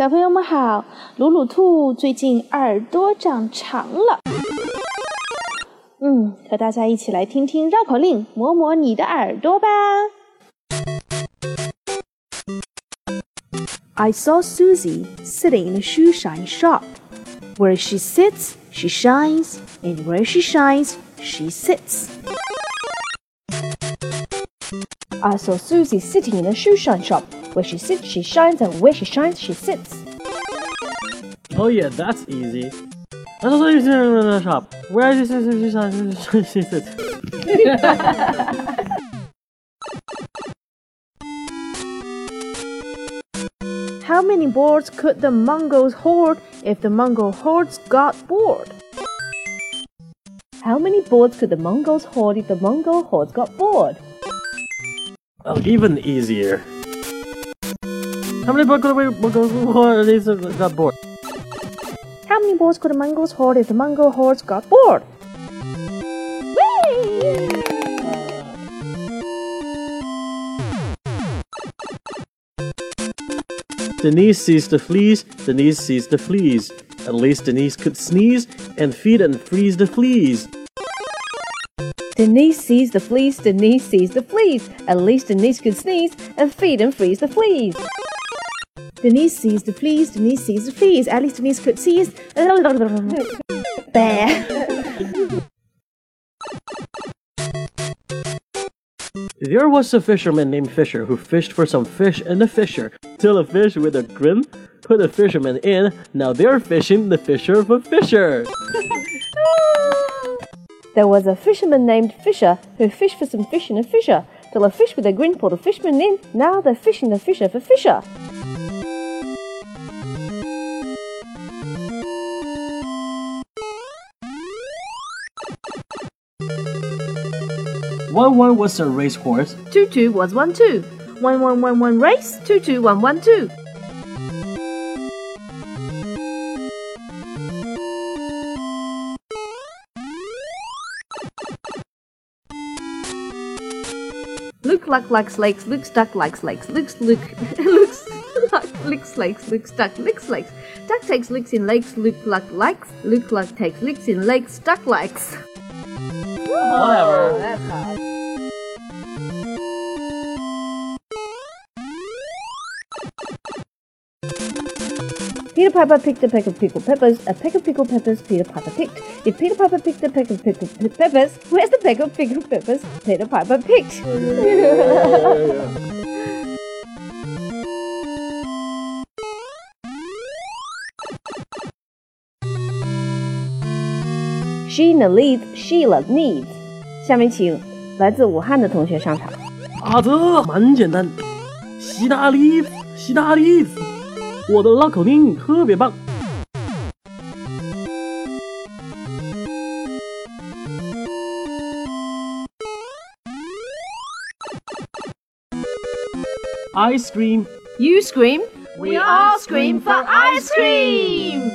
小朋友们好，鲁鲁兔最近耳朵长长了，嗯，和大家一起来听听绕口令，磨磨你的耳朵吧。I saw Susie sitting in a shoe shine shop. Where she sits, she shines, and where she shines, she sits. I saw Susie sitting in a shoe shine shop. Where she sits, she shines, and where she shines, she sits. Oh yeah, that's easy. That's what you see in the shop. Where is she? sits, she shines, She sits. How many boards could the Mongols hoard if the Mongol hordes got bored? How many boards could the Mongols hoard if the Mongol hordes got bored? Oh, even easier. How many books could we before these got bored? How many boards could the Mongols hoard if the Mongol hordes got bored? Denise sees the fleas, Denise sees the fleas. At least Denise could sneeze and feed and freeze the fleas. Denise sees the fleas, Denise sees the fleas. At least Denise could sneeze and feed and freeze the fleas. Denise sees the fleas, Denise sees the fleas. At least Denise could seize. Bear. There was a fisherman named Fisher who fished for some fish in the fisher. Till a fish with a grin put the fisherman in. Now they're fishing the fisher for Fisher. There was a fisherman named Fisher who fished for some fish in a fissure. Till a fish with a grin pulled the fisherman in. Now they're fishing the fisher for Fisher. One one was a racehorse. Two two was one two. One one one one race. Two two one one two. Luke luck likes lakes, Luke stuck likes lakes, Luke's Luke Luke's luck licks lakes, Luke stuck licks lakes. Duck takes licks in lakes, Luke luck likes, Luke luck takes licks in lakes, duck likes. Whatever. Peter Piper picked a peck of pickled peppers. A peck of pickled peppers Peter Piper picked. If Peter Piper picked a peck of pickled pe- peppers, where's the peck of pickled peppers Peter Piper picked? Sheena leads, Sheila needs。下面请来自武汉的同学上场。啊，这蛮简单。希拉里，希拉里， 我的绕口令特别棒。Ice cream. You scream. We all scream for ice cream.